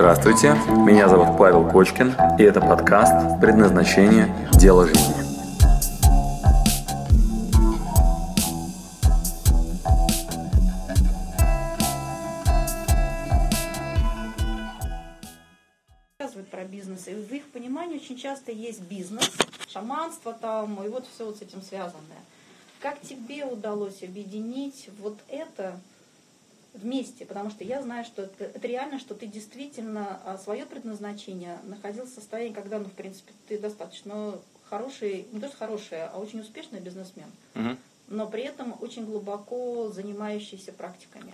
Здравствуйте, меня зовут Павел Кочкин, и это подкаст «Предназначение. Дело жизни». рассказывают про бизнес, и в их понимании очень часто есть бизнес, шаманство там, и вот все вот с этим связанное. Как тебе удалось объединить вот это вместе? Потому что я знаю, что это, это реально, что ты действительно а, свое предназначение находил в состоянии, когда, ну, в принципе, ты достаточно хороший, не то что хороший, а очень успешный бизнесмен, Мгм. но при этом очень глубоко занимающийся практиками.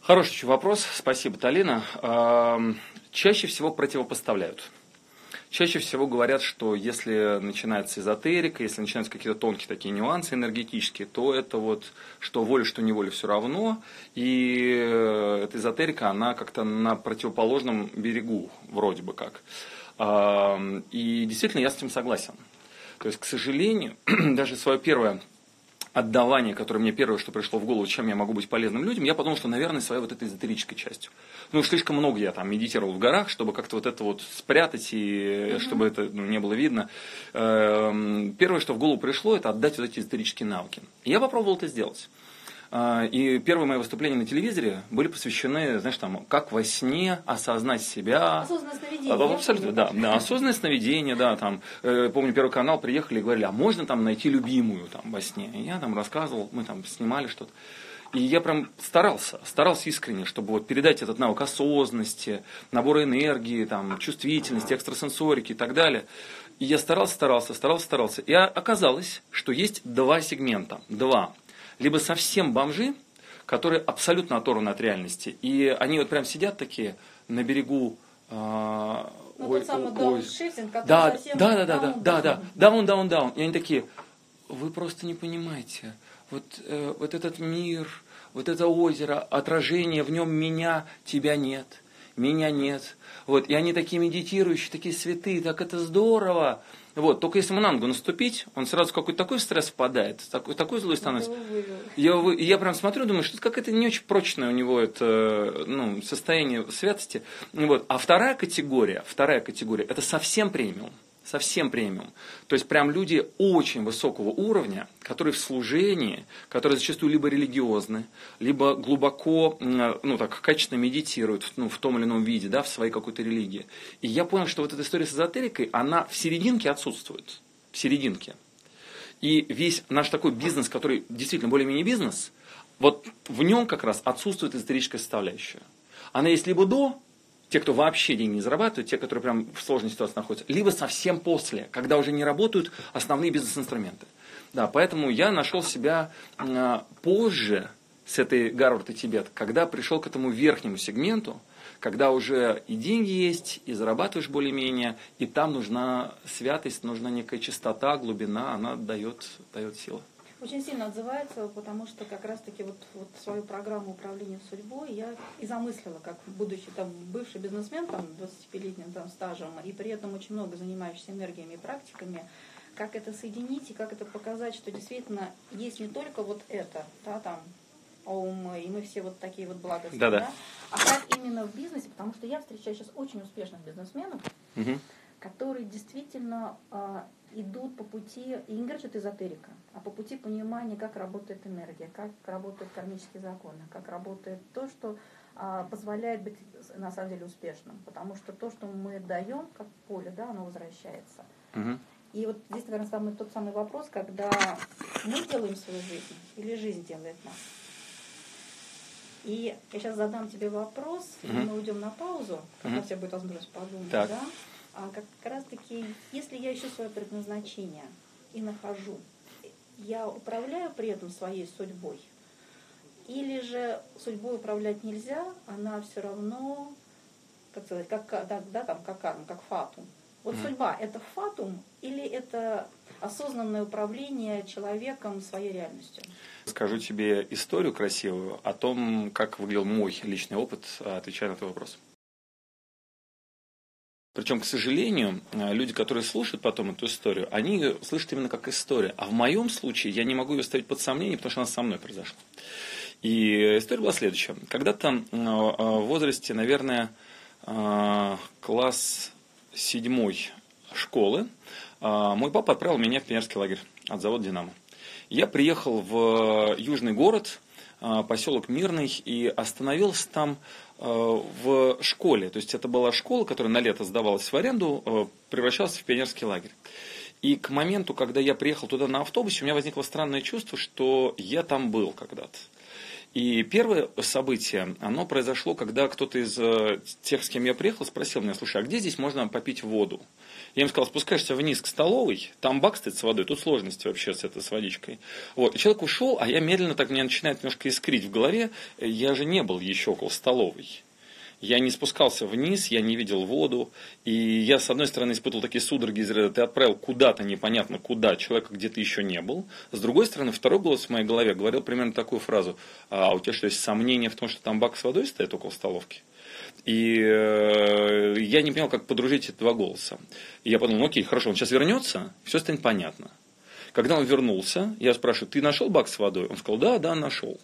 Хороший вопрос, спасибо, Талина. Чаще всего противопоставляют. Чаще всего говорят, что если начинается эзотерика, если начинаются какие-то тонкие такие нюансы энергетические, то это вот что воля, что неволя все равно. И э, эта эзотерика, она как-то на противоположном берегу, вроде бы как. И действительно я с этим согласен. То есть, к сожалению, даже свое первое отдавание, которое мне первое, что пришло в голову, чем я могу быть полезным людям, я подумал, что, наверное, своей вот этой эзотерической частью. Ну, слишком много я там медитировал в горах, чтобы как-то вот это вот спрятать и чтобы это ну, не было видно. Эм, Первое, что в голову пришло, это отдать вот эти эзотерические навыки. И я попробовал это сделать. А, И первые мои выступления на телевизоре были посвящены, знаешь, там, как во сне осознать себя, Осознанное сновидение. а, Абсолютно, да, да. Осознанное сновидение, да, там, э, помню, Первый канал приехали и говорили, а можно там найти любимую там во сне? И я там рассказывал, мы там снимали что-то. И я прям старался, старался искренне, чтобы вот передать этот навык осознанности, набора энергии, там, чувствительности, экстрасенсорики и так далее. И я старался, старался, старался, старался. И оказалось, что есть два сегмента, два. Либо совсем бомжи, которые абсолютно оторваны от реальности. И они вот прям сидят такие на берегу а, Ну, ой, тот самый ой, который да, совсем да, да, да, да, да, да, даун, даун, даун. И они такие, вы просто не понимаете, вот, э, вот этот мир, вот это озеро, отражение в нем меня, тебя нет, меня нет. Вот, и они такие медитирующие, такие святые, так это здорово. Вот, только если ему на ногу наступить, он сразу какой-то такой стресс впадает, такой, такой злой становится. Я, я прям смотрю, думаю, что какое-то не очень прочное у него это ну, состояние святости. Вот. А вторая категория, вторая категория, это совсем премиум. Совсем премиум. То есть прям люди очень высокого уровня, которые в служении, которые зачастую либо религиозны, либо глубоко, ну так, качественно медитируют ну, в том или ином виде, да, в своей какой-то религии. И я понял, что вот эта история с эзотерикой, она в серединке отсутствует. В серединке. И весь наш такой бизнес, который действительно более-менее бизнес, вот в нем как раз отсутствует эзотерическая составляющая. Она есть либо до, те, кто вообще деньги не зарабатывают, те, которые прям в сложной ситуации находятся, либо совсем после, когда уже не работают основные бизнес-инструменты. Да, поэтому я нашел себя а, позже с этой Гарвард и Тибет, когда пришел к этому верхнему сегменту, когда уже и деньги есть, и зарабатываешь более-менее, и там нужна святость, нужна некая чистота, глубина, она дает, дает силы. Очень сильно отзывается, потому что как раз-таки вот, вот свою программу управления судьбой я и замыслила, как будучи там бывший бизнесмен, там 25-летним там, стажем, и при этом очень много занимающийся энергиями и практиками, как это соединить и как это показать, что действительно есть не только вот это, да, там, ом, и мы все вот такие вот благостные, Да-да. да, а как именно в бизнесе, потому что я встречаю сейчас очень успешных бизнесменов, Мгм. Которые действительно а, идут по пути, и не говорят, что это эзотерика, а по пути понимания, как работает энергия, как работают кармические законы, как работает то, что а, позволяет быть на самом деле успешным. Потому что то, что мы даем, как поле, да, оно возвращается. Мгм. И вот здесь, наверное, самый, тот самый вопрос, когда мы делаем свою жизнь или жизнь делает нас. И я сейчас задам тебе вопрос, и Мгм. мы уйдем на паузу, когда Мгм. у тебя будет возможность подумать, Так. да? А как раз таки, если я ищу свое предназначение и нахожу, я управляю при этом своей судьбой, или же судьбой управлять нельзя, она все равно, как сказать, как, да, да, там, как карма, как фатум. Вот судьба – это фатум или это осознанное управление человеком своей реальностью? Скажу тебе историю красивую о том, как выглядел мой личный опыт, отвечая на твой вопрос. Причем, к сожалению, э, люди, которые слушают потом эту историю, они ее слышат именно как историю. А в моем случае я не могу ее ставить под сомнение, потому что она со мной произошла. И история была следующая. Когда-то э, в возрасте, наверное, э, класс седьмой школы, э, мой папа отправил меня в пионерский лагерь от завода «Динамо». Я приехал в южный город, э, поселок Мирный, и остановился там э, в школе. То есть это была школа, которая на лето сдавалась в аренду, э, превращалась в пионерский лагерь. И к моменту, когда я приехал туда на автобусе, у меня возникло странное чувство, что я там был когда-то. И первое событие, оно произошло, когда кто-то из э, тех, с кем я приехал, спросил меня, слушай, а где здесь можно попить воду? Я им сказал, спускаешься вниз к столовой, там бак стоит с водой, тут сложности вообще с этой с водичкой. Вот. И человек ушел, а я медленно так, мне начинает немножко искрить в голове, я же не был еще около столовой. Я не спускался вниз, я не видел воду. И я, с одной стороны, испытывал такие судороги из ряда, ты отправил куда-то непонятно куда, человека где то еще не был. С другой стороны, второй голос в моей голове говорил примерно такую фразу. А у тебя что, есть сомнения в том, что там бак с водой стоит около столовки? И э, я не понял, как подружить эти два голоса. И я подумал, ну окей, хорошо, он сейчас вернется, все станет понятно. Когда он вернулся, я спрашиваю, ты нашел бак с водой? Он сказал, да, да, нашел.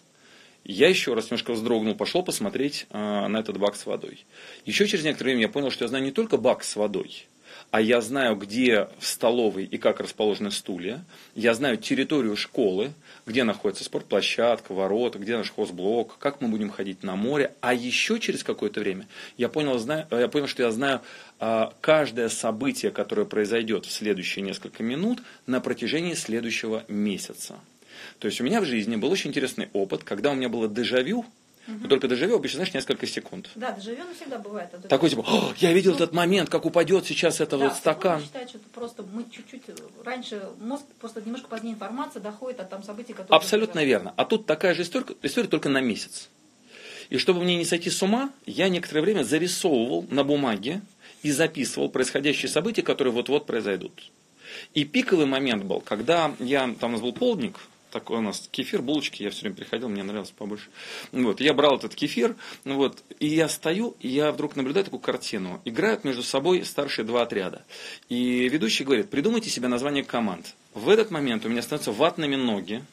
Я еще раз немножко вздрогнул, пошел посмотреть э, на этот бак с водой. Еще через некоторое время я понял, что я знаю не только бак с водой, а я знаю, где в столовой и как расположены стулья. Я знаю территорию школы, где находится спортплощадка, ворота, где наш хозблок, как мы будем ходить на море. А еще через какое-то время я понял, знаю, я понял что я знаю а, каждое событие, которое произойдет в следующие несколько минут на протяжении следующего месяца. То есть у меня в жизни был очень интересный опыт, когда у меня было дежавю, Угу. Но только дежавю обычно, знаешь, несколько секунд. Да, дежавю всегда бывает. Это Такой типа, О, я видел ну, этот момент, как упадет сейчас это да, вот стакан. считает, что просто мы чуть-чуть раньше мозг просто немножко позднее информация доходит от там событий, которые. Абсолютно верно. А тут такая же история, история только на месяц. И чтобы мне не сойти с ума, я некоторое время зарисовывал на бумаге и записывал происходящие события, которые вот-вот произойдут. И пиковый момент был, когда я, там у нас был полдник, такой у нас кефир, булочки, я все время приходил, мне нравилось побольше. Вот, я брал этот кефир, вот, и я стою, и я вдруг наблюдаю такую картину. Играют между собой старшие два отряда. И ведущий говорит, придумайте себе название команд. В этот момент у меня становятся ватными ноги,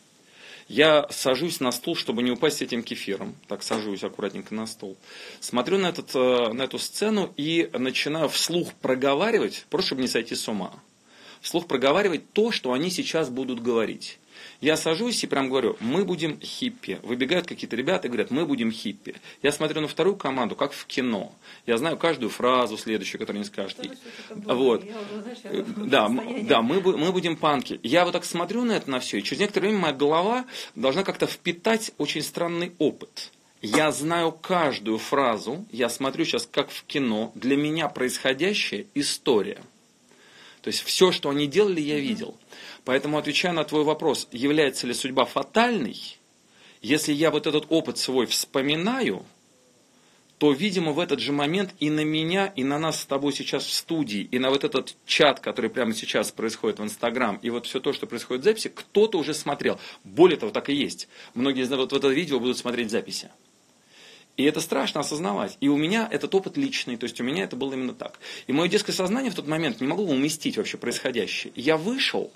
я сажусь на стул, чтобы не упасть этим кефиром. Так сажусь аккуратненько на стол. Смотрю на, этот, э, на эту сцену и начинаю вслух проговаривать, просто чтобы не сойти с ума. Вслух проговаривать то, что они сейчас будут говорить. Я сажусь и прям говорю, мы будем хиппи. Выбегают какие-то ребята и говорят, мы будем хиппи. Я смотрю на вторую команду, как в кино. Я знаю каждую фразу следующую, которую они скажут. Вот. да, да мы, мы будем панки. Я вот так смотрю на это на все, и через некоторое время моя голова должна как-то впитать очень странный опыт. Я знаю каждую фразу, я смотрю сейчас как в кино, для меня происходящая история. То есть все, что они делали, я видел. Поэтому, отвечая на твой вопрос, является ли судьба фатальной, если я вот этот опыт свой вспоминаю, то, видимо, в этот же момент и на меня, и на нас с тобой сейчас в студии, и на вот этот чат, который прямо сейчас происходит в Инстаграм, и вот все то, что происходит в записи, кто-то уже смотрел. Более того, так и есть. Многие вот в это видео будут смотреть записи. И это страшно осознавать. И у меня этот опыт личный, то есть у меня это было именно так. И мое детское сознание в тот момент не могло уместить вообще происходящее. я вышел,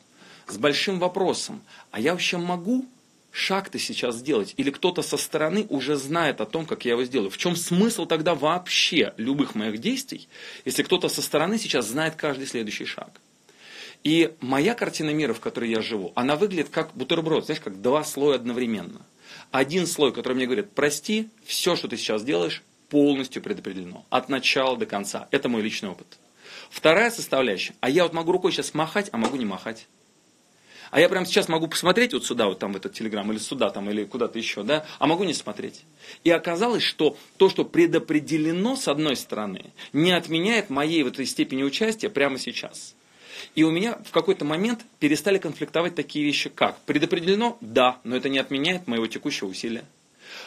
с большим вопросом, а я вообще могу шаг-то сейчас сделать? Или кто-то со стороны уже знает о том, как я его сделаю? В чем смысл тогда вообще любых моих действий, если кто-то со стороны сейчас знает каждый следующий шаг? И моя картина мира, в которой я живу, она выглядит как бутерброд, знаешь, как два слоя одновременно. Один слой, который мне говорит, прости, все, что ты сейчас делаешь, полностью предопределено. От начала до конца. Это мой личный опыт. Вторая составляющая, а я вот могу рукой сейчас махать, а могу не махать. А я прямо сейчас могу посмотреть вот сюда, вот там в этот телеграм, или сюда, там, или куда-то еще, да, а могу не смотреть. И оказалось, что то, что предопределено с одной стороны, не отменяет моей вот этой степени участия прямо сейчас. И у меня в какой-то момент перестали конфликтовать такие вещи, как предопределено, да, но это не отменяет моего текущего усилия.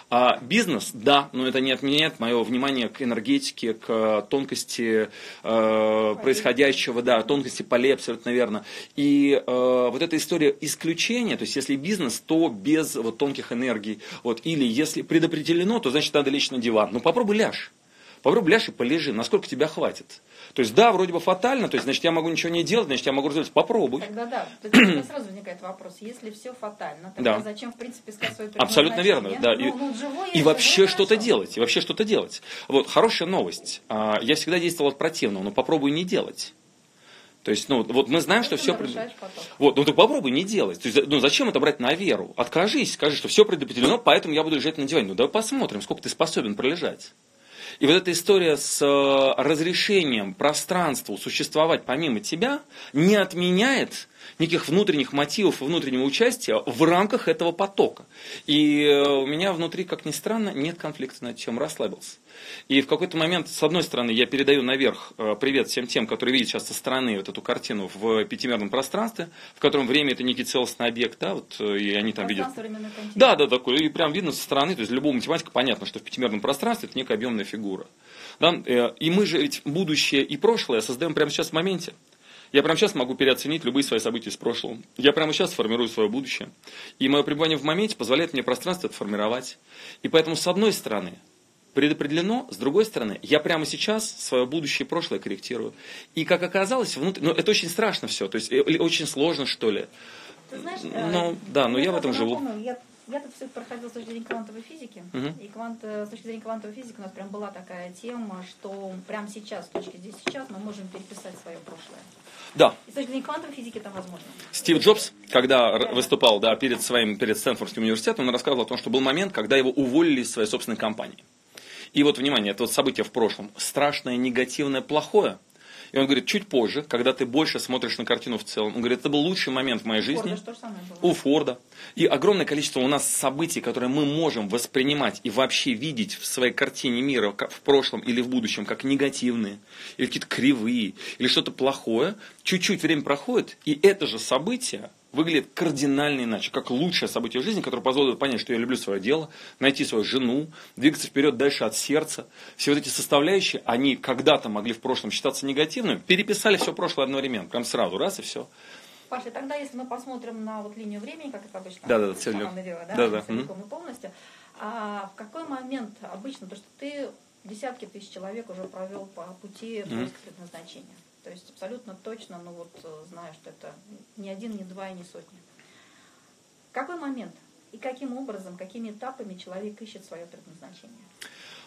А бизнес, да, но это не отменяет мое внимание к энергетике, к тонкости э, происходящего, да, тонкости полей, абсолютно верно. И э, вот эта история исключения, то есть если бизнес, то без вот тонких энергий, вот, или если предопределено, то значит надо лечь на диван. Ну попробуй ляжь. Попробуй ляжь и полежи, насколько тебя хватит. То есть, да, вроде бы фатально, то есть, значит, я могу ничего не делать, значит, я могу разделать. Попробуй. Тогда да. То есть, у меня сразу возникает вопрос. Если все фатально, тогда Да. зачем, в принципе, искать свое Абсолютно верно, да. Ну, И- ну, живой И вообще что-то делать, и вообще что-то делать. Вот, хорошая новость. А, Я всегда действовал от противного, но попробуй не делать. То есть, ну, вот мы знаем, что Ты все... поток. Вот, ну ты попробуй не делать. То есть, ну зачем это брать на веру? Откажись, скажи, что все предопределено, поэтому я буду лежать на диване. Ну давай посмотрим, сколько ты способен пролежать. И вот эта история с э, разрешением пространству существовать помимо тебя не отменяет никаких внутренних мотивов и внутреннего участия в рамках этого потока. И э, у меня внутри, как ни странно, нет конфликта на эту тему, расслабился. И в какой-то момент, с одной стороны, я передаю наверх э, привет всем тем, которые видят сейчас со стороны вот эту картину в пятимерном пространстве, в котором время это некий целостный объект, да, вот, э, и они там видят да, да, такой. И прям видно со стороны, то есть любому математику понятно, что в пятимерном пространстве это некая объемная фигура. Да? э, И мы же ведь будущее и прошлое создаем прямо сейчас в моменте. Я прямо сейчас могу переоценить любые свои события из прошлого. Я прямо сейчас формирую свое будущее. И мое пребывание в моменте позволяет мне пространство это формировать. И поэтому, с одной стороны, предопределено, с другой стороны, я прямо сейчас свое будущее и прошлое корректирую. И как оказалось, внутри, ну, это очень страшно все, то есть э, очень сложно, что ли. Ты знаешь, Ну, э, да, но я в этом живу. Я, я тут все проходила с точки зрения квантовой физики. Мгм. И квант, э, с точки зрения квантовой физики у нас прям была такая тема, что прямо сейчас, с точки здесь сейчас, мы можем переписать свое прошлое. Да, И с точки зрения квантовой физики это возможно. Стив Джобс, когда р- выступал да, перед своим перед Стэнфордским университетом, он рассказывал о том, что был момент, когда его уволили из своей собственной компании. И вот, внимание, это вот событие в прошлом. Страшное, негативное, плохое. И он говорит, чуть позже, когда ты больше смотришь на картину в целом, он говорит, это был лучший момент в моей жизни. Форда что же самое было? У Форда. И огромное количество у нас событий, которые мы можем воспринимать и вообще видеть в своей картине мира в прошлом или в будущем как негативные, или какие-то кривые, или что-то плохое. Чуть-чуть время проходит, и это же событие выглядит кардинально иначе, как лучшее событие в жизни, которое позволит понять, что я люблю свое дело, найти свою жену, двигаться вперед дальше от сердца. Все вот эти составляющие, они когда-то могли в прошлом считаться негативными, переписали все прошлое одновременно, прям сразу, раз и все. Паша, тогда если мы посмотрим на вот линию времени, как это обычно Да-да-да, Шаман целиком. навела, да, Да-да, целиком и полностью, а в какой момент обычно, то что ты десятки тысяч человек уже провел по пути поиска предназначения, то есть абсолютно точно, ну вот э, знаю, что это не один, не два и не сотни. Какой момент и каким образом, какими этапами человек ищет свое предназначение?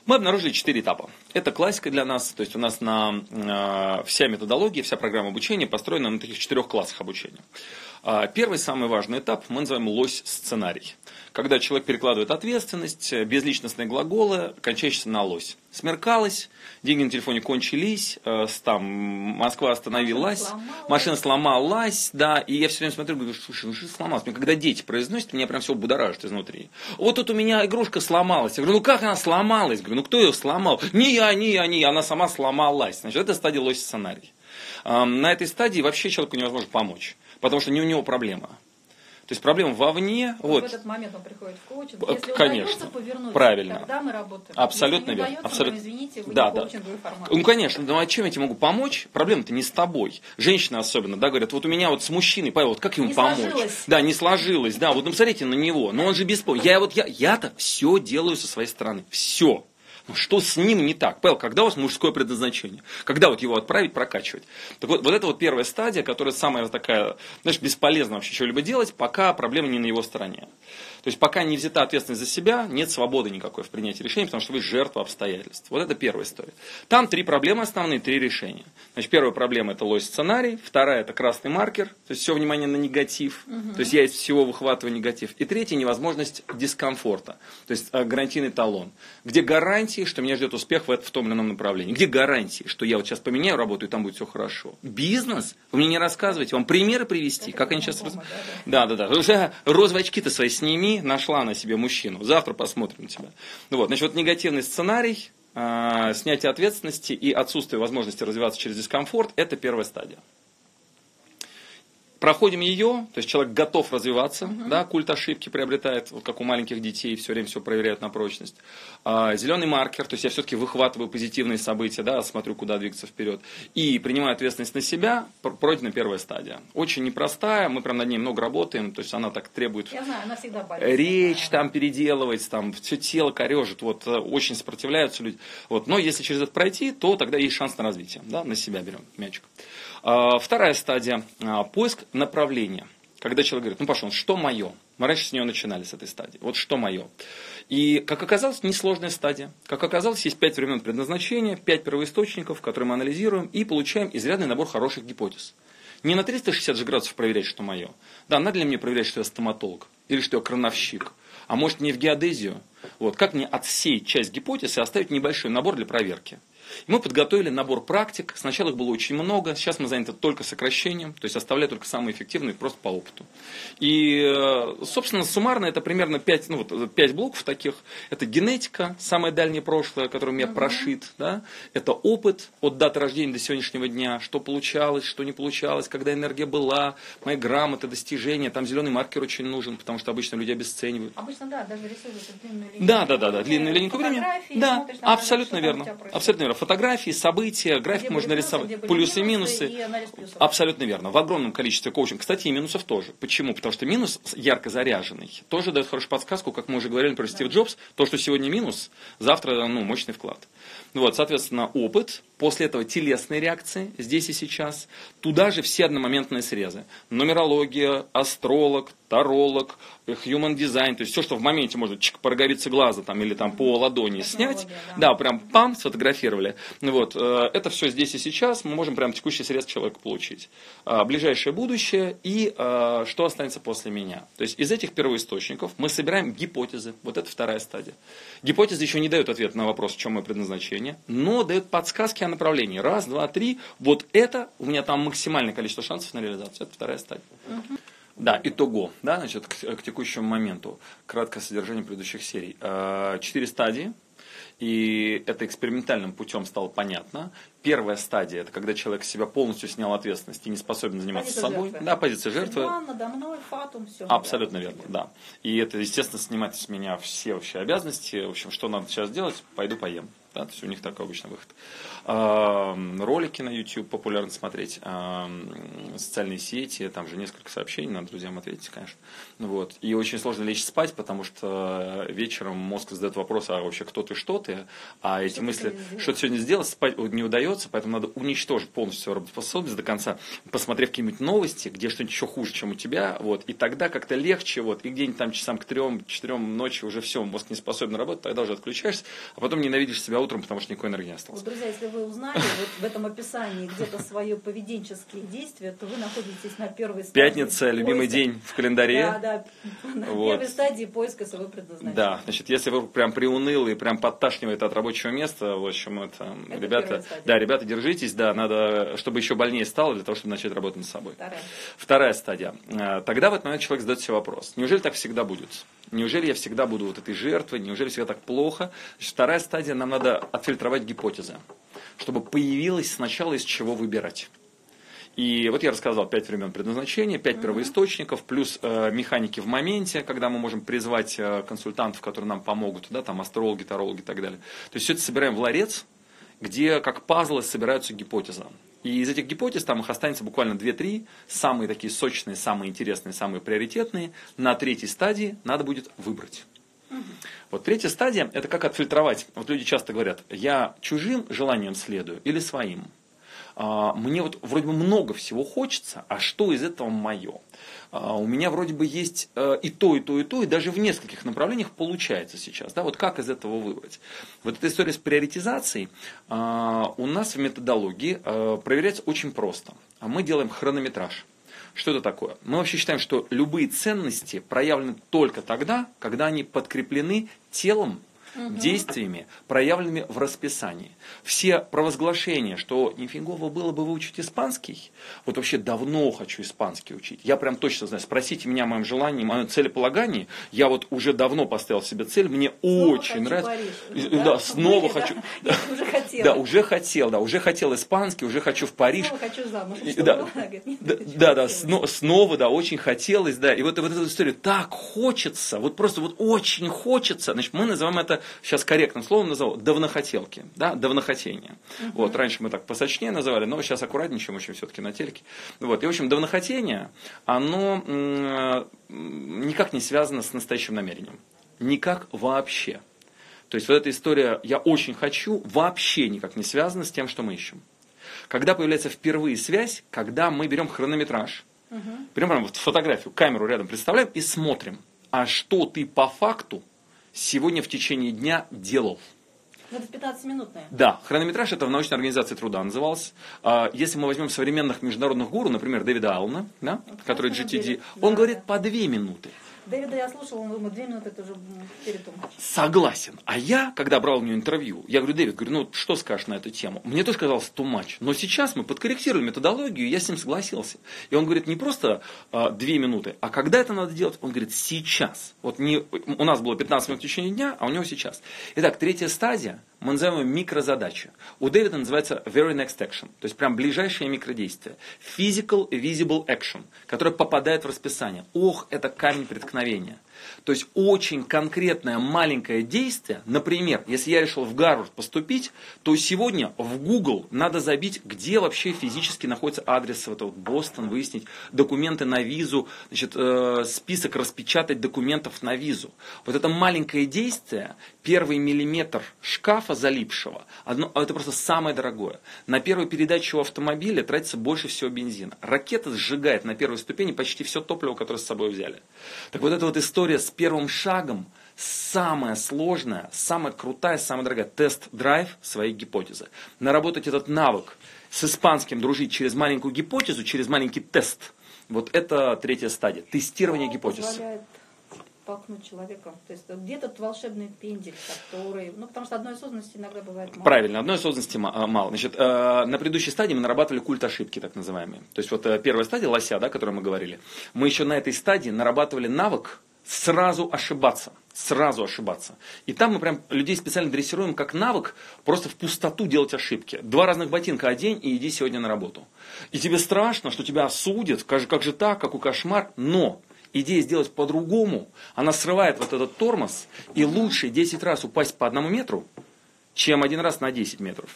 Мы обнаружили четыре этапа. Это классика для нас, то есть у нас на, э, вся методология, вся программа обучения построена на таких четырех классах обучения. А, Первый, самый важный этап мы называем лось-сценарий. Когда человек перекладывает ответственность, э, безличностные глаголы, кончающиеся на лось. Смеркалось, деньги на телефоне кончились, э, там Москва остановилась, Машина сломалась. машина сломалась, да, и я все время смотрю, говорю, слушай, ну что сломалось? Мне когда дети произносят, меня прям все будоражит изнутри. Вот тут у меня игрушка сломалась. Я говорю, ну как она сломалась? Говорю, ну кто ее сломал? Не я, не я, не я, она сама сломалась. Значит, это стадия лось сценарий. На этой стадии вообще человеку невозможно помочь, потому что не у него проблема. То есть проблема вовне, Вот. вот, В этот момент он приходит в коучинг. Э, Если конечно. удается повернуть, Правильно. тогда мы работаем. Абсолютно Если не верно. удается, Абсолютно. ну, извините, вы Да, не да. формат. Ну, конечно, ну а чем я тебе могу помочь? Проблема-то не с тобой. Женщины особенно, да, говорят, вот у меня вот с мужчиной, Павел, вот как ему Не помочь? сложилось. Да, не сложилось, да, вот ну, посмотрите на него, но он же беспомощный. Я вот, я, я-то все делаю со своей стороны, все. Ну, что с ним не так? Павел, когда у вас мужское предназначение? Когда вот его отправить, прокачивать? Так вот, вот это вот первая стадия, которая самая такая, знаешь, бесполезно вообще что-либо делать, пока проблема не на его стороне. То есть пока не взята ответственность за себя, нет свободы никакой в принятии решений, потому что вы жертва обстоятельств. Вот это первая история. Там три проблемы основные, три решения. Значит, первая проблема это лось сценарий, вторая это красный маркер, то есть все внимание на негатив, то есть я из всего выхватываю негатив. И третья невозможность дискомфорта, то есть э, гарантийный талон. Где гарантии, что меня ждет успех в, это- в том или ином направлении? Где гарантии, что я вот сейчас поменяю работу и там будет все хорошо? Бизнес? Вы мне не рассказываете, вам примеры привести, как они сейчас... раз- Да, да, да. Уже розовые очки-то свои сними, нашла на себе мужчину. Завтра посмотрим тебя. Ну вот, значит, вот негативный сценарий, а, снятие ответственности и отсутствие возможности развиваться через дискомфорт – это первая стадия. Проходим ее, то есть человек готов развиваться, угу. да, культ ошибки приобретает, вот как у маленьких детей, все время все проверяют на прочность. А, зеленый маркер, то есть я все-таки выхватываю позитивные события, да, смотрю, куда двигаться вперед, и принимаю ответственность на себя, пройдена первая стадия. Очень непростая, мы прям над ней много работаем, то есть она так требует я знаю, она всегда речь, там переделывать, там все тело корежит, вот э, очень сопротивляются люди. Вот, но если через это пройти, то тогда есть шанс на развитие, да, на себя берем мячик. А, вторая стадия а, – поиск направления. Когда человек говорит, ну, пошел, что мое? Мы раньше с нее начинали, с этой стадии. Вот что мое? И, как оказалось, несложная стадия. Как оказалось, есть пять времен предназначения, пять первоисточников, которые мы анализируем и получаем изрядный набор хороших гипотез. Не на 360 же градусов проверять, что мое. Да, надо ли мне проверять, что я стоматолог или что я крановщик. А может не в геодезию? Вот, как мне отсеять часть гипотез и оставить небольшой набор для проверки? Мы подготовили набор практик. Сначала их было очень много, сейчас мы заняты только сокращением, то есть оставляя только самые эффективные просто по опыту. И, э, собственно, суммарно это примерно 5, ну, вот, 5 блоков таких. Это генетика, самое дальнее прошлое, которое у меня прошит. Да? Это опыт от даты рождения до сегодняшнего дня, что получалось, что не получалось, когда энергия была, мои грамоты, достижения. Там зеленый маркер очень нужен, потому что обычно люди обесценивают. Обычно, да, даже рисуют длинную линейку. Да, да, да, да, длинную линейку времени. Да, абсолютно верно. Абсолютно верно фотографии, события, график можно рисовать, плюсы и минусы. И Абсолютно верно. В огромном количестве коучинг. Кстати, и минусов тоже. Почему? Потому что минус ярко заряженный тоже дает хорошую подсказку, как мы уже говорили, например, Стив Джобс, то, что сегодня минус, завтра ну, мощный вклад. Вот, соответственно, опыт, после этого телесные реакции здесь и сейчас, туда же все одномоментные срезы. Нумерология, астролог, таролог, human design, то есть все, что в моменте можно чик, по роговице глаза там, или там по ладони снять, да. да, прям пам, сфотографировали. Вот, э, это все здесь и сейчас, мы можем прям текущий срез человека получить. А, ближайшее будущее и а, что останется после меня. То есть из этих первоисточников мы собираем гипотезы, вот это вторая стадия. Гипотезы еще не дают ответ на вопрос, в чем мое предназначение, но дают подсказки о направлении. Раз, два, три, вот это, у меня там максимальное количество шансов на реализацию. Это вторая стадия. Угу. Да, итого, да, значит, к, к текущему моменту. Краткое содержание предыдущих серий. А, четыре стадии, и это экспериментальным путем стало понятно. Первая стадия – это когда человек себя полностью снял ответственность и не способен заниматься позиция собой. Жертвы. Да, позиция жертвы. Судьба, надо мной, фатум, все. Абсолютно верно, да. И это, естественно, снимает с меня все вообще обязанности. В общем, что надо сейчас делать? Пойду поем. Да, то есть у них такой обычно выход. Ролики на YouTube популярно смотреть, социальные сети, там же несколько сообщений, надо друзьям ответить, конечно. Вот. И очень сложно лечь спать, потому что вечером мозг задает вопрос, а вообще кто ты, что ты, а эти что мысли, что ты сегодня сделал, спать не удается, поэтому надо уничтожить полностью свою работоспособность до конца, посмотрев какие-нибудь новости, где что-нибудь еще хуже, чем у тебя, вот, и тогда как-то легче, вот, и где-нибудь там часам к трем, четырем ночи уже все, мозг не способен работать, тогда уже отключаешься, а потом ненавидишь себя утром, потому что никакой энергии не осталось. Вот, друзья, если вы узнали вот в этом описании где-то свое поведенческие действия, то вы находитесь на первой стадии. Пятница, поиска. любимый день в календаре. Да, да, на вот. первой стадии поиска своего предназначения. Да, значит, если вы прям приуныл и прям подташнивает от рабочего места, в общем, это, это ребята, да, ребята, держитесь, да, надо, чтобы еще больнее стало, для того, чтобы начать работать над собой. Вторая. Вторая стадия. Э, тогда в этот момент человек задает себе вопрос, неужели так всегда будет? Неужели я всегда буду вот этой жертвой? Неужели всегда так плохо? Значит, вторая стадия, нам надо отфильтровать гипотезы, чтобы появилось сначала из чего выбирать. И вот я рассказал пять времен предназначения, пять первоисточников, плюс э, механики в моменте, когда мы можем призвать э, консультантов, которые нам помогут, да, там астрологи, тарологи и так далее. То есть все это собираем в ларец, где как пазлы собираются гипотезы. И из этих гипотез там их останется буквально 2-3, самые такие сочные, самые интересные, самые приоритетные. На третьей стадии надо будет выбрать. Вот третья стадия – это как отфильтровать. Вот люди часто говорят, я чужим желанием следую или своим. А, мне вот вроде бы много всего хочется, а что из этого мое? А, у меня вроде бы есть э, и то, и то, и то, и даже в нескольких направлениях получается сейчас. Да? Вот как из этого выбрать? Вот эта история с приоритизацией а, у нас в методологии э, проверяется очень просто. Мы делаем хронометраж. Что это такое? Мы вообще считаем, что любые ценности проявлены только тогда, когда они подкреплены телом, действиями, проявленными в расписании. Все провозглашения, что нифигово было бы выучить испанский, вот вообще давно хочу испанский учить. Я прям точно знаю, спросите меня о моем желании, о моем целеполагании, я вот уже давно поставил себе цель, мне Снова очень нравится. Париж. Да, Да? снова Были, хочу. да? Хотела. Да, уже хотел, да, уже хотел испанский, уже хочу в Париж. Снова хочу замуж. И- да, говорит, «Нет, да, хочу, да, да, хотела». сно- снова, да, очень хотелось, да. И вот, вот эту историю так хочется, вот просто вот очень хочется. Значит, мы называем это, сейчас корректным словом назову, давнохотелки, да, давнохотение. Вот, раньше мы так посочнее называли, но сейчас аккуратничаем очень все-таки на телеке. Вот, и, в общем, давнохотение, оно м, никак не связано с настоящим намерением. Никак вообще. То есть вот эта история «я очень хочу» вообще никак не связана с тем, что мы ищем. Когда появляется впервые связь, когда мы берем хронометраж, берем прям вот фотографию, камеру рядом представляем и смотрим, а что ты по факту сегодня в течение дня делал. Ну, это 15-минутное. Да, хронометраж это в научной организации труда назывался. А, Если мы возьмем современных международных гуру, например, Дэвида Аллена, да, который GTD, он да, говорит да. по две минуты. Дэвида я слушала, он думает, две минуты перед умом. Согласен. А я, когда брал у него интервью, я говорю, Дэвид, говорю, ну что скажешь на эту тему? Мне тоже казалось much. Но сейчас мы подкорректировали методологию, я с ним согласился. И он говорит, не просто а, две минуты, а когда это надо делать? Он говорит, сейчас. Вот не, у нас было 15 минут в течение дня, а у него сейчас. Итак, третья стадия, мы называем ее микрозадача. У Дэвида называется very next action, то есть прям ближайшее микродействие. Physical visible action, которое попадает в расписание. Ох, это камень преткновения. То есть очень конкретное маленькое действие, например, если я решил в Гарвард поступить, то сегодня в Google надо забить, где вообще физически находится адрес этого Бостон, выяснить документы на визу, значит, э, список распечатать документов на визу. Вот это маленькое действие, первый миллиметр шкафа залипшего, одно, это просто самое дорогое. На первую передачу автомобиля тратится больше всего бензина. Ракета сжигает на первой ступени почти все топливо, которое с собой взяли. Так вот эта вот история с первым шагом, самая сложная, самая крутая, самая дорогая. Тест-драйв своей гипотезы. Наработать этот навык с испанским дружить через маленькую гипотезу, через маленький тест. Вот это третья стадия. Тестирование Что гипотез. позволяет толкнуть человека. То есть где тот волшебный пендель, который... Ну, потому что одной осознанности иногда бывает мало. Правильно, одной осознанности а, мало. Значит, э, на предыдущей стадии мы нарабатывали культ ошибки, так называемый. То есть вот э, первая стадия лося, да, о которой мы говорили. Мы еще на этой стадии нарабатывали навык сразу ошибаться. Сразу ошибаться. И там мы прям людей специально дрессируем как навык просто в пустоту делать ошибки. Два разных ботинка одень и иди сегодня на работу. И тебе страшно, что тебя осудят, как же, как же так, какой кошмар. Но идея сделать по-другому, она срывает вот этот тормоз, и лучше 10 раз упасть по одному метру, чем один раз на 10 метров.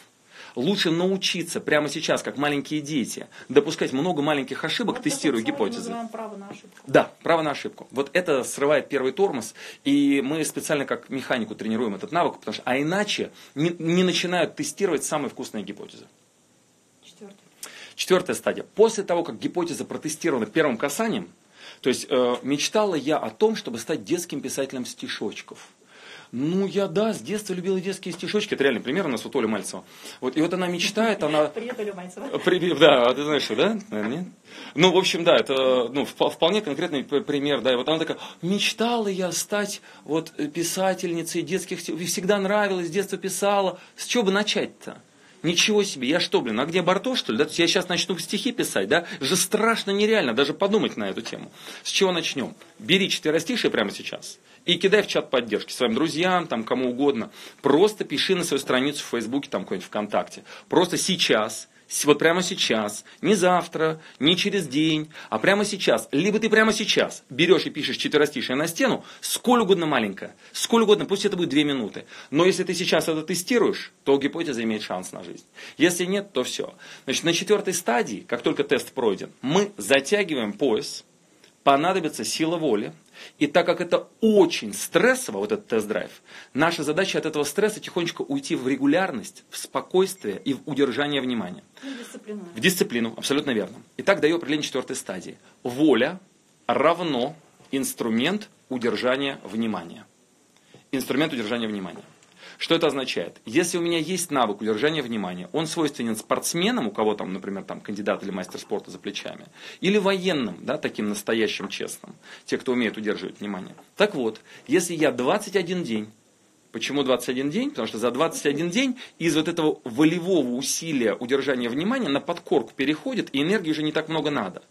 Лучше научиться прямо сейчас, как маленькие дети, допускать много маленьких ошибок, Вот тестируя мы гипотезы. называем право на ошибку. Да, право на ошибку. Вот это срывает первый тормоз, и мы специально как механику тренируем этот навык, потому что, а иначе не, не начинают тестировать самые вкусные гипотезы. Четвертый. Четвертая стадия. После того, как гипотеза протестирована первым касанием, то есть э, мечтала я о том, чтобы стать детским писателем стишочков. Ну, я, да, с детства любила детские стишочки. Это реальный пример у нас вот Оля Мальцева. Вот, и вот она мечтает, она... Привет, Оля Мальцева. При- Да, а ты знаешь, что, да? Нет? Ну, в общем, да, это ну, вп- вполне конкретный пример, да. И вот она такая, мечтала я стать вот писательницей детских всегда нравилось, с детства писала. С чего бы начать-то? Ничего себе, я что, блин, а где Барто, что ли? Да? То есть я сейчас начну стихи писать, да? Же страшно нереально даже подумать на эту тему. С чего начнем? Бери четверостишие прямо сейчас и кидай в чат поддержки своим друзьям, там, кому угодно. Просто пиши на свою страницу в Фейсбуке, там, какой-нибудь ВКонтакте. Просто сейчас, вот прямо сейчас, не завтра, не через день, а прямо сейчас. Либо ты прямо сейчас берешь и пишешь четверостишие на стену, сколь угодно маленькое, сколь угодно, пусть это будет две минуты. Но если ты сейчас это тестируешь, то гипотеза имеет шанс на жизнь. Если нет, то все. Значит, на четвертой стадии, как только тест пройден, мы затягиваем пояс, понадобится сила воли. И так как это очень стрессово, вот этот тест-драйв, наша задача от этого стресса тихонечко уйти в регулярность, в спокойствие и в удержание внимания. Ну, дисциплину. В дисциплину, абсолютно верно. Итак, даю определение четвертой стадии. Воля равно инструмент удержания внимания. Инструмент удержания внимания. Что это означает? Если у меня есть навык удержания внимания, он свойственен спортсменам, у кого там, например, там кандидат или мастер спорта за плечами, или военным, да, таким настоящим, честным, те, кто умеет удерживать внимание. Так вот, если я 21 день Почему 21 день? Потому что за 21 день из вот этого волевого усилия удержания внимания на подкорку переходит, и энергии уже не так много надо.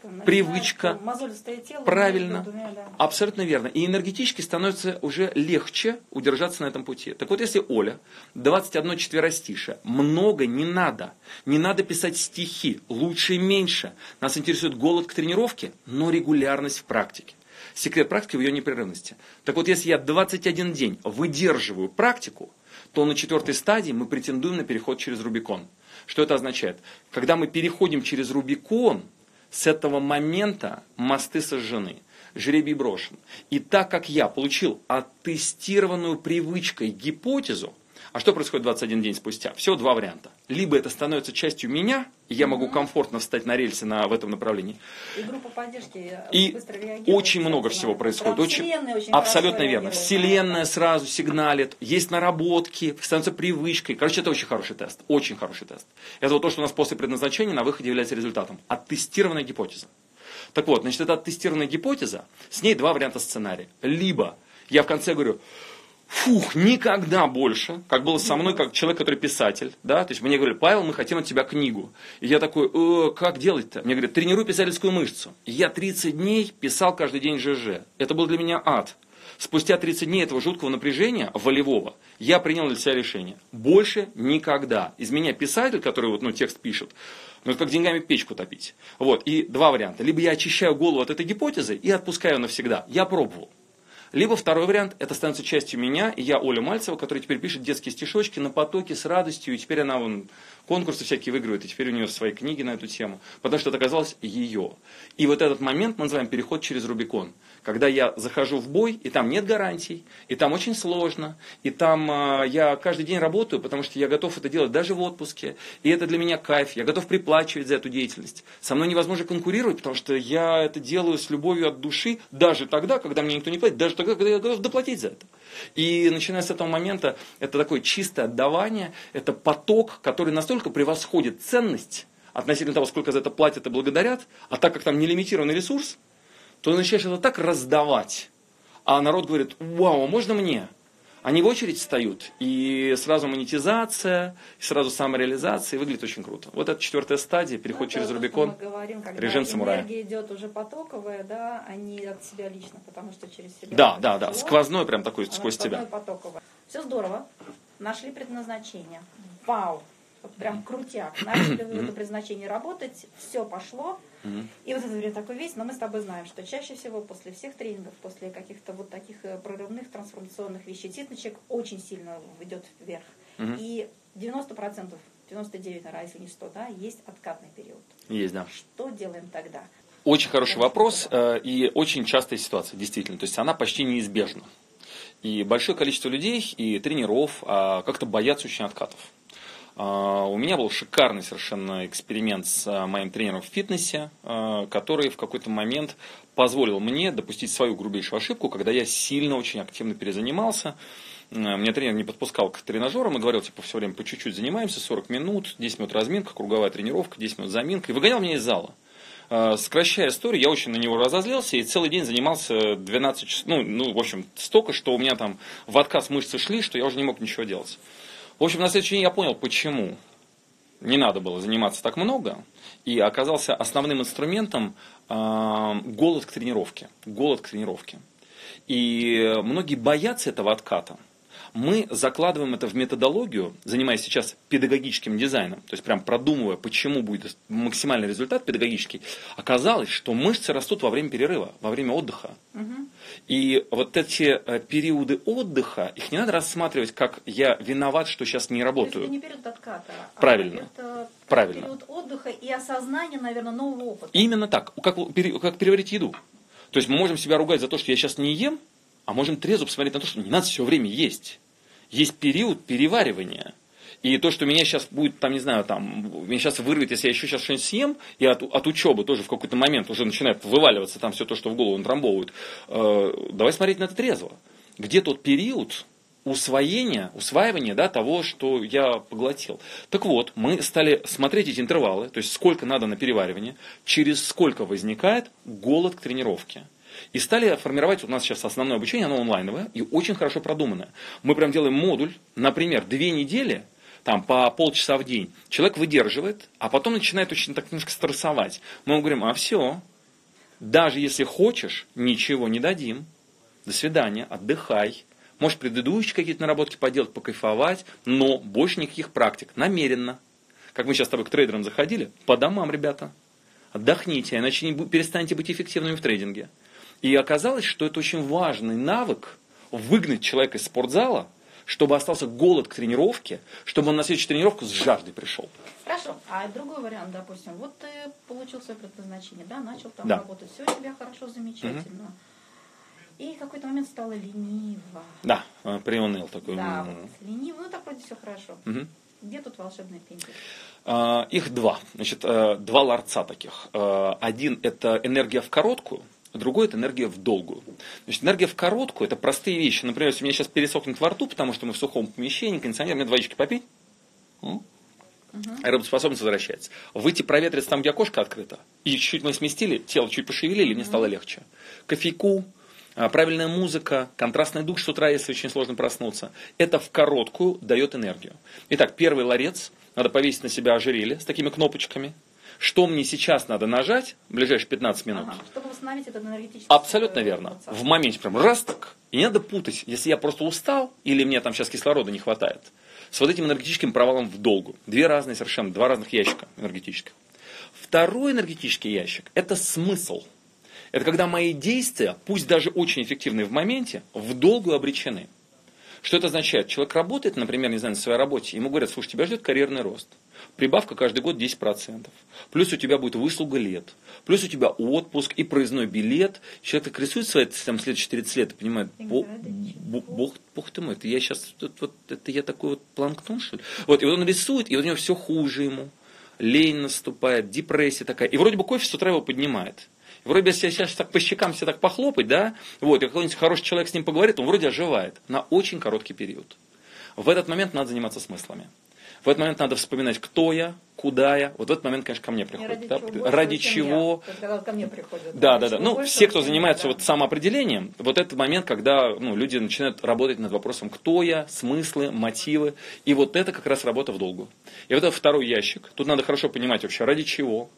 Там Привычка. Мозолистое тело. Правильно. двумя, да. Абсолютно верно. И энергетически становится уже легче удержаться на этом пути. Так вот, если Оля, 21 четверостише, много не надо. Не надо писать стихи, лучше и меньше. Нас интересует голод к тренировке, но регулярность в практике. Секрет практики в ее непрерывности. Так вот, если я 21 день выдерживаю практику, то на четвертой стадии мы претендуем на переход через Рубикон. Что это означает? Когда мы переходим через Рубикон, с этого момента мосты сожжены, жребий брошен. И так как я получил оттестированную привычкой гипотезу, а что происходит 21 день спустя? Всего два варианта. Либо это становится частью меня, и я могу комфортно встать на рельсы на, в этом направлении. И группа поддержки э, И быстро реагирует. очень много всего происходит. Прям Очень, очень абсолютно верно. Вселенная сразу сигналит, есть наработки, становится привычкой. Короче, это очень хороший тест. Очень хороший тест. Это вот то, что у нас после предназначения на выходе является результатом. Оттестированная гипотеза. Так вот, значит, это оттестированная гипотеза, с ней два варианта сценария. Либо я в конце говорю, фух, никогда больше, как было со мной, как человек, который писатель, да, то есть мне говорили, Павел, мы хотим от тебя книгу. И я такой, «Э, как делать-то? Мне говорят, тренируй писательскую мышцу. И я 30 дней писал каждый день ЖЖ. Это был для меня ад. Спустя 30 дней этого жуткого напряжения, волевого, я принял для себя решение. Больше никогда. Из меня писатель, который вот, ну, текст пишет, ну, это как деньгами печку топить. Вот, и два варианта. Либо я очищаю голову от этой гипотезы и отпускаю навсегда. Я пробовал. Либо второй вариант, это становится частью меня, и я Оля Мальцева, которая теперь пишет детские стишочки на потоке с радостью, и теперь она вон, конкурсы всякие выигрывает, и теперь у нее свои книги на эту тему, потому что это оказалось ее. И вот этот момент мы называем переход через Рубикон. Когда я захожу в бой, и там нет гарантий, и там очень сложно, и там а, я каждый день работаю, потому что я готов это делать даже в отпуске, и это для меня кайф, я готов приплачивать за эту деятельность. Со мной невозможно конкурировать, потому что я это делаю с любовью от души, даже тогда, когда мне никто не платит, даже тогда, когда я готов доплатить за это. И начиная с этого момента, это такое чистое отдавание, это поток, который настолько превосходит ценность относительно того, сколько за это платят и благодарят, а так как там нелимитированный ресурс, то начинаешь это так раздавать. А народ говорит, вау, а можно мне? Они в очередь встают, и сразу монетизация, и сразу самореализация, и выглядит очень круто. Вот это четвертая стадия, переход Ну, через Рубикон. говорим, когда режим самурая. энергия идет уже потоковая, да, а не от себя лично, потому что через себя. Да, да, да, сквозной прям такой Она сквозь тебя. потоковая. Все здорово. Нашли предназначение. Вау. Прям крутяк. Начали в это предназначение работать, все пошло. И вот это говорит такой весь, но мы с тобой знаем, что чаще всего после всех тренингов, после каких-то вот таких э, прорывных трансформационных вещей, человек очень сильно идет вверх. И 90%, 99, наверное, если не 100, да, есть откатный период. Есть, да. Что делаем тогда? Очень хороший вопрос э, и очень частая ситуация, действительно. То есть она почти неизбежна. И большое количество людей и тренеров а, как-то боятся очень откатов. А, У меня был шикарный совершенно эксперимент с а, моим тренером в фитнесе, а, который в какой-то момент позволил мне допустить свою грубейшую ошибку, когда я сильно очень активно перезанимался. Меня тренер не подпускал к тренажерам и говорил, типа, все время по чуть-чуть занимаемся, 40 минут, 10 минут разминка, круговая тренировка, 10 минут заминка. И выгонял меня из зала. Сокращая историю, я очень на него разозлился и целый день занимался 12 часов. Ну, ну, в общем, столько, что у меня там в отказ мышцы шли, что я уже не мог ничего делать. В общем, на следующий день я понял, почему не надо было заниматься так много. И оказался основным инструментом э, голод к тренировке. Голод к тренировке. И многие боятся этого отката. Мы закладываем это в методологию, занимаясь сейчас педагогическим дизайном, то есть прям продумывая, почему будет максимальный результат педагогический, оказалось, что мышцы растут во время перерыва, во время отдыха. И вот эти э, периоды отдыха, их не надо рассматривать как я виноват, что сейчас не работаю. это не период отката, Правильно. а это Правильно. период отдыха и осознания, наверное, нового опыта. Именно так, как, как переварить еду. То есть мы можем себя ругать за то, что я сейчас не ем, а можем трезво посмотреть на то, что не надо все время есть. Есть период переваривания. И то, что меня сейчас будет, там, не знаю, там, меня сейчас вырвет, если я еще сейчас что-нибудь съем, и от, от учебы тоже в какой-то момент уже начинает вываливаться там все то, что в голову натрамбовывают, э, давай смотреть на это трезво. Где тот период усвоения, усваивания да, того, что я поглотил. Так вот, мы стали смотреть эти интервалы, то есть сколько надо на переваривание, через сколько возникает голод к тренировке. И стали формировать, у нас сейчас основное обучение, оно онлайновое и очень хорошо продуманное. Мы прям делаем модуль, например, две недели, там по полчаса в день. Человек выдерживает, а потом начинает очень так немножко стрессовать. Мы ему говорим, а все, даже если хочешь, ничего не дадим. До свидания, отдыхай. Можешь предыдущие какие-то наработки поделать, покайфовать, но больше никаких практик. Намеренно. Как мы сейчас с тобой к трейдерам заходили, по домам, ребята. Отдохните, иначе не перестанете быть эффективными в трейдинге. И оказалось, что это очень важный навык выгнать человека из спортзала, чтобы остался голод к тренировке, чтобы он на следующую тренировку с жаждой пришел. Хорошо. А другой вариант, допустим, вот ты получил свое предназначение, да, начал там Да. работать, все у тебя хорошо, замечательно. И в какой-то момент стало лениво. Да, э, приуныл такой. Да, вот лениво, ну так вроде все хорошо. Мгм. Где тут волшебный пендель? А, Их два. Значит, э, два ларца таких. Э, Один – это энергия в короткую, другой – это энергия в долгую. Значит, энергия в короткую – это простые вещи. Например, если у меня сейчас пересохнет во рту, потому что мы в сухом помещении, кондиционер, мне двоечки попить, м? работоспособность возвращается. Выйти проветриться там, где окошко открыто, и чуть мы сместили, тело чуть пошевелили, мне стало легче. Кофейку, а, правильная музыка, контрастный душ с утра, если очень сложно проснуться. Это в короткую дает энергию. Итак, первый ларец. Надо повесить на себя ожерелье с такими кнопочками. Что мне сейчас надо нажать в ближайшие 15 минут? Ага, чтобы восстановить этот энергетический... Абсолютно верно. процесс. В моменте прям раз так. И не надо путать, если я просто устал или мне там сейчас кислорода не хватает. С вот этим энергетическим провалом в долгу. Две разные совершенно, два разных ящика энергетических. Второй энергетический ящик – это смысл. Это когда мои действия, пусть даже очень эффективные в моменте, в долгу обречены. Что это означает? Человек работает, например, не знаю, на своей работе, ему говорят, слушай, тебя ждет карьерный рост. Прибавка каждый год 10%. Плюс у тебя будет выслуга лет. Плюс у тебя отпуск и проездной билет. Человек так рисует свои там, следующие 30 лет и понимает, бог, бог, бог, ты мой, это я сейчас, вот, вот, это я такой вот планктон, что ли? Вот, и вот он рисует, и вот у него все хуже ему. Лень наступает, депрессия такая. И вроде бы кофе с утра его поднимает. И вроде бы если сейчас так по щекам все так похлопать, да, вот, и какой-нибудь хороший человек с ним поговорит, он вроде оживает на очень короткий период. В этот момент надо заниматься смыслами. В этот момент надо вспоминать, кто я, куда я. Вот в этот момент, конечно, ко мне приходит. ради да, чего ради чего. я. Ко мне приходят. Да, да, да. Ну, все, кто занимается да. вот самоопределением, вот этот момент, когда ну, люди начинают работать над вопросом, кто я, смыслы, мотивы. И вот это как раз работа в долгу. И вот это второй ящик. Тут надо хорошо понимать вообще, ради чего.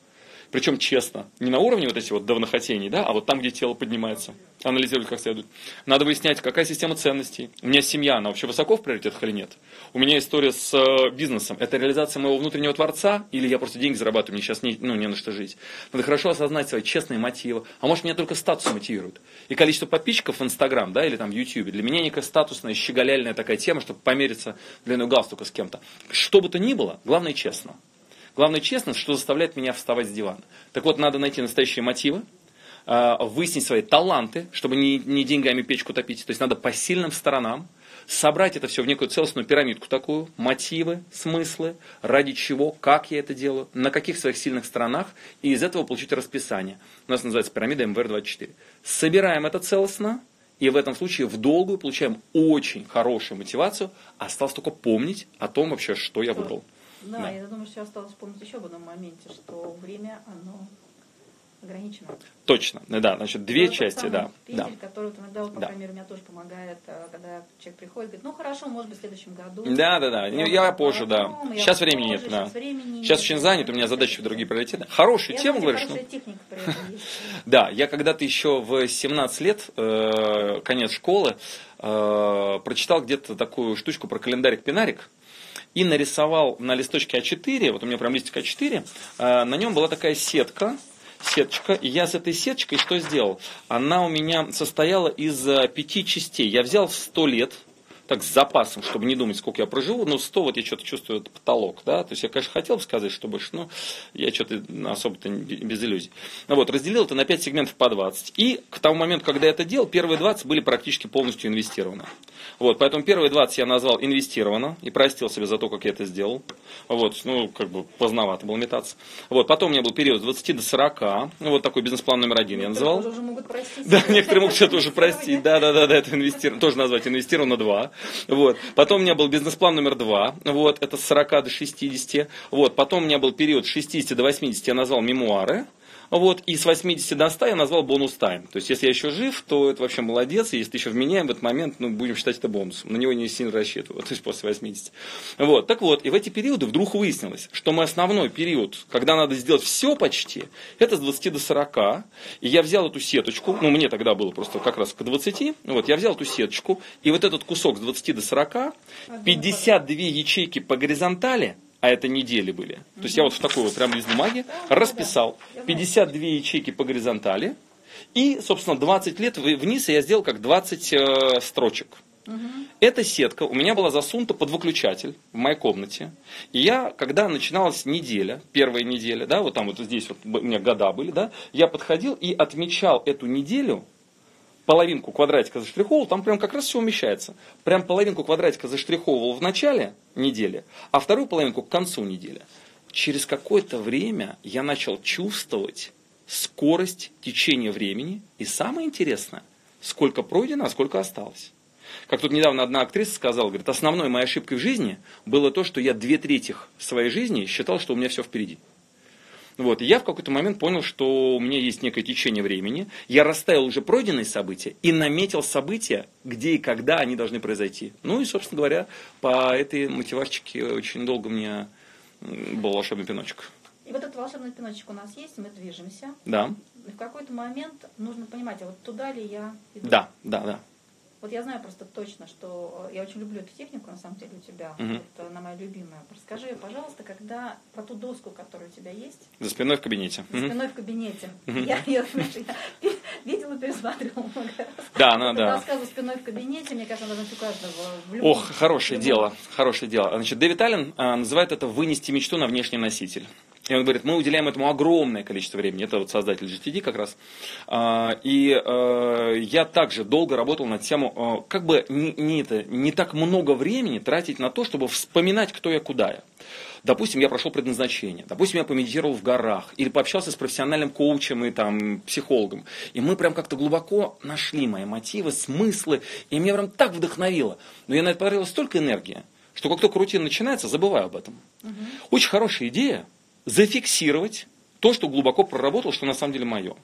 Причем честно. Не на уровне вот этих вот давнохотений, да, а вот там, где тело поднимается. Анализировать как следует. Надо выяснять, какая система ценностей. У меня семья, она вообще высоко в приоритетах или нет? У меня история с э, бизнесом. Это реализация моего внутреннего творца? Или я просто деньги зарабатываю, мне сейчас не, ну, не на что жить? Надо хорошо осознать свои честные мотивы. А может, меня только статус мотивирует? И количество подписчиков в Инстаграм, да, или там в Ютьюбе. Для меня некая статусная, щеголяльная такая тема, чтобы помериться длиной галстука с кем-то. Что бы то ни было, главное честно. Главное честно, что заставляет меня вставать с дивана. Так вот, надо найти настоящие мотивы, а, выяснить свои таланты, чтобы не, не деньгами печку топить. То есть надо по сильным сторонам собрать это все в некую целостную пирамидку такую, мотивы, смыслы, ради чего, как я это делаю, на каких своих сильных сторонах, и из этого получить расписание. У нас называется пирамида МВР-24. Собираем это целостно, и в этом случае в долгую получаем очень хорошую мотивацию, осталось только помнить о том вообще, что я выбрал. Да, Да. я думаю, что осталось вспомнить еще об одном моменте, что время, оно ограничено. Точно, да, значит, две Вот тот части, да. да. Пендель, который иногда, вот, по Да. крайней мере, мне тоже помогает, э, когда человек приходит, говорит, ну хорошо, может быть, в следующем году. Да, да, да. Я Я вот позже, да. я Сейчас времени позже, нет, да. Сейчас времени Сейчас нет. очень занят, у меня задачи в другие приоритеты. Хорошую Я тему, говоришь, ну. хорошая техника при этом есть. Да, я когда-то еще в 17 лет, э, конец школы, э, прочитал где-то такую штучку про календарик-пинарик и нарисовал на листочке А4, вот у меня прям листик А4, э, на нем была такая сетка, сеточка, и я с этой сеточкой что сделал? Она у меня состояла из э, пяти частей. Я взял 100 лет, так с запасом, чтобы не думать, сколько я проживу, но 100 вот я что-то чувствую, это потолок, да, то есть я, конечно, хотел бы сказать, что больше, но я что-то особо-то без иллюзий. Ну вот, разделил это на 5 сегментов по 20, и к тому моменту, когда я это делал, первые 20 были практически полностью инвестированы. Вот, поэтому первые 20 я назвал инвестировано и простил себе за то, как я это сделал. Вот, ну, как бы поздновато было метаться. Вот, потом у меня был период с 20 до 40, ну, вот такой бизнес-план номер один я называл. Уже могут простить. Да, некоторые могут это уже простить. Да, да, да, да, это инвестировано, тоже назвать инвестировано 2. Вот. Потом у меня был бизнес-план номер 2. Вот, это с 40 до 60. Вот. Потом у меня был период с 60 до 80, я назвал мемуары. Вот, и с 80 до 100 я назвал бонус тайм. То есть, если я еще жив, то это вообще молодец. Если ты еще вменяем в этот момент, ну, будем считать это бонусом. На него не сильно рассчитываю, то есть после 80. Вот, так вот, и в эти периоды вдруг выяснилось, что мой основной период, когда надо сделать все почти, это с 20 до 40. И я взял эту сеточку, ну, мне тогда было просто как раз к 20. Вот, я взял эту сеточку, и вот этот кусок с 20 до 40, 52 ячейки по горизонтали, а это недели были. То есть я вот в такой вот прям лист бумаги расписал 52 ячейки по горизонтали, и, собственно, 20 лет вниз я сделал как 20 э, строчек. Угу. Эта сетка у меня была засунута под выключатель в моей комнате. И я, когда начиналась неделя, первая неделя, да, вот там вот здесь вот у меня года были, да, я подходил и отмечал эту неделю половинку квадратика заштриховал, там прям как раз все умещается. Прям половинку квадратика заштриховывал в начале недели, а вторую половинку к концу недели. Через какое-то время я начал чувствовать скорость течения времени и самое интересное, сколько пройдено, а сколько осталось. Как тут недавно одна актриса сказала, говорит, основной моей ошибкой в жизни было то, что я две трети своей жизни считал, что у меня все впереди. Вот, и я в какой-то момент понял, что у меня есть некое течение времени. Я расставил уже пройденные события и наметил события, где и когда они должны произойти. Ну и, собственно говоря, по этой мотивашечке очень долго у меня был волшебный пиночек. И вот этот волшебный пиночек у нас есть, мы движемся. Да. И в какой-то момент нужно понимать, а вот туда ли я иду? Да, да, да. Вот я знаю просто точно, что э, я очень люблю эту технику, на самом деле, у тебя. Угу. Это она моя любимая. Расскажи, пожалуйста, когда про ту доску, которая у тебя есть. За спиной в кабинете. За спиной в кабинете. Я, я, я видела, пересматривала много раз. Да, ну да. Доска за спиной в кабинете, мне кажется, она у каждого. В любом, Ох, хорошее дело, хорошее дело. Значит, Дэвид Аллен а, называет это «вынести мечту на внешний носитель». И он говорит, мы уделяем этому огромное количество времени. Это вот создатель GTD как раз. А, и э, я также долго работал над тему, э, как бы не, не, это, не так много времени тратить на то, чтобы вспоминать, кто я, куда я. Допустим, я прошел предназначение, допустим, я помедитировал в горах, или пообщался с профессиональным коучем и там, психологом. И мы прям как-то глубоко нашли мои мотивы, смыслы, и меня прям так вдохновило. Но я на это потратил столько энергии, что как только рутина начинается, забываю об этом. Угу. Очень хорошая идея, зафиксировать то, что глубоко проработал, что на самом деле мое.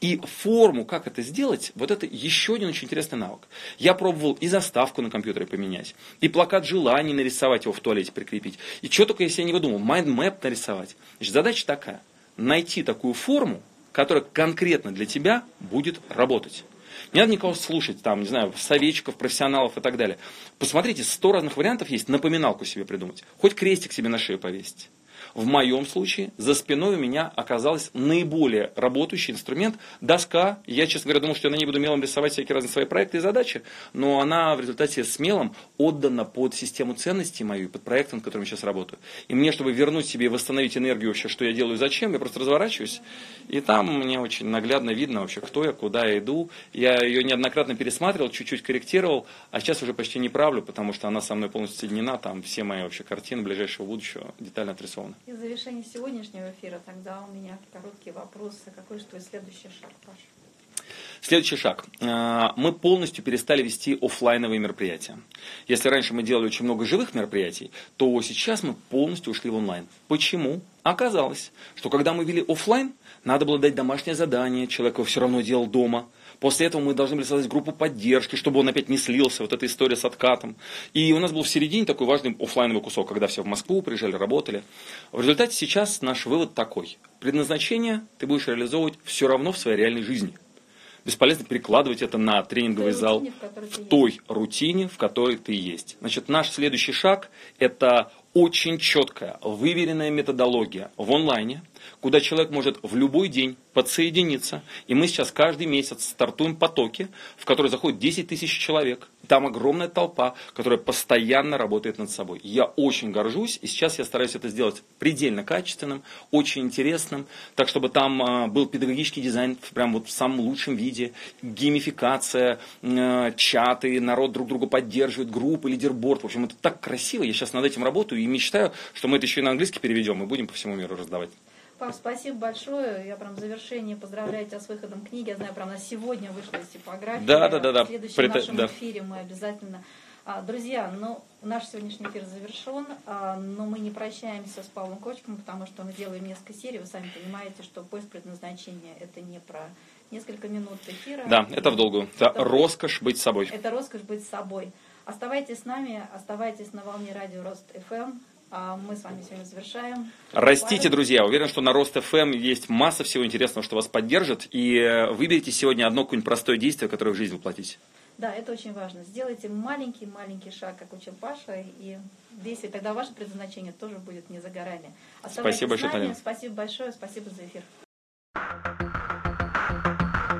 И форму, как это сделать, вот это еще один очень интересный навык. Я пробовал и заставку на компьютере поменять, и плакат желаний нарисовать его в туалете прикрепить, и что только я себе не выдумал, mind map нарисовать. Значит, задача такая, найти такую форму, которая конкретно для тебя будет работать. Не надо никого слушать, там, не знаю, советчиков, профессионалов и так далее. Посмотрите, сто разных вариантов есть, напоминалку себе придумать. Хоть крестик себе на шею повесить. В моем случае за спиной у меня оказался наиболее работающий инструмент доска. Я, честно говоря, думал, что я на ней буду мелом рисовать всякие разные свои проекты и задачи, но она в результате с отдана под систему ценностей мою, под проект, над которым я сейчас работаю. И мне, чтобы вернуть себе и восстановить энергию вообще, что я делаю, зачем, я просто разворачиваюсь, и там мне очень наглядно видно вообще, кто я, куда я иду. Я ее неоднократно пересматривал, чуть-чуть корректировал, а сейчас уже почти не правлю, потому что она со мной полностью соединена, там все мои вообще картины ближайшего будущего детально отрисованы. И в завершении сегодняшнего эфира тогда у меня короткий вопрос. Какой же твой следующий шаг, Паша? Следующий шаг. А, мы полностью перестали вести офлайновые мероприятия. Если раньше мы делали очень много живых мероприятий, то сейчас мы полностью ушли в онлайн. Почему? Оказалось, что когда мы вели офлайн, надо было дать домашнее задание, человек его все равно делал дома – После этого мы должны были создать группу поддержки, чтобы он опять не слился, вот эта история с откатом. И у нас был в середине такой важный офлайновый кусок, когда все в Москву приезжали, работали. В результате сейчас наш вывод такой. Предназначение ты будешь реализовывать все равно в своей реальной жизни. Бесполезно перекладывать это на тренинговый той зал рутине, в, в той рутине, в которой ты есть. Значит, наш следующий шаг – это очень четкая, выверенная методология в онлайне, куда человек может в любой день подсоединиться. И мы сейчас каждый месяц стартуем потоки, в которые заходит 10 тысяч человек. Там огромная толпа, которая постоянно работает над собой. Я очень горжусь, и сейчас я стараюсь это сделать предельно качественным, очень интересным, так чтобы там э, был педагогический дизайн прям вот в самом лучшем виде, геймификация, э, чаты, народ друг друга поддерживает, группы, лидерборд. В общем, это так красиво, я сейчас над этим работаю и мечтаю, что мы это еще и на английский переведем и будем по всему миру раздавать. Паш, спасибо большое. Я прям в завершении поздравляю тебя с выходом книги. Я знаю, прям на сегодня вышла из типографии. Да, да, да, да. В следующем Прит... нашем да. эфире мы обязательно А, Друзья, ну, наш сегодняшний эфир завершен, а, но мы не прощаемся с Павлом Кочком, потому что мы делаем несколько серий. Вы сами понимаете, что поиск предназначения – это не про несколько минут эфира. Да, это в долгу. Это Это- роскошь быть собой. Это роскошь быть собой. Оставайтесь с нами, оставайтесь на волне радио Рост ФМ. А Мы с вами сегодня завершаем. Растите, друзья. Уверен, что на Рост ФМ есть масса всего интересного, что вас поддержит. И э, выберите сегодня одно какое-нибудь простое действие, которое в жизнь воплотите. Да, это очень важно. Сделайте маленький-маленький шаг, как учил Паша, и действие, тогда ваше предназначение тоже будет не за горами. Оставайтесь Спасибо большое. Таня. Спасибо большое, спасибо за эфир.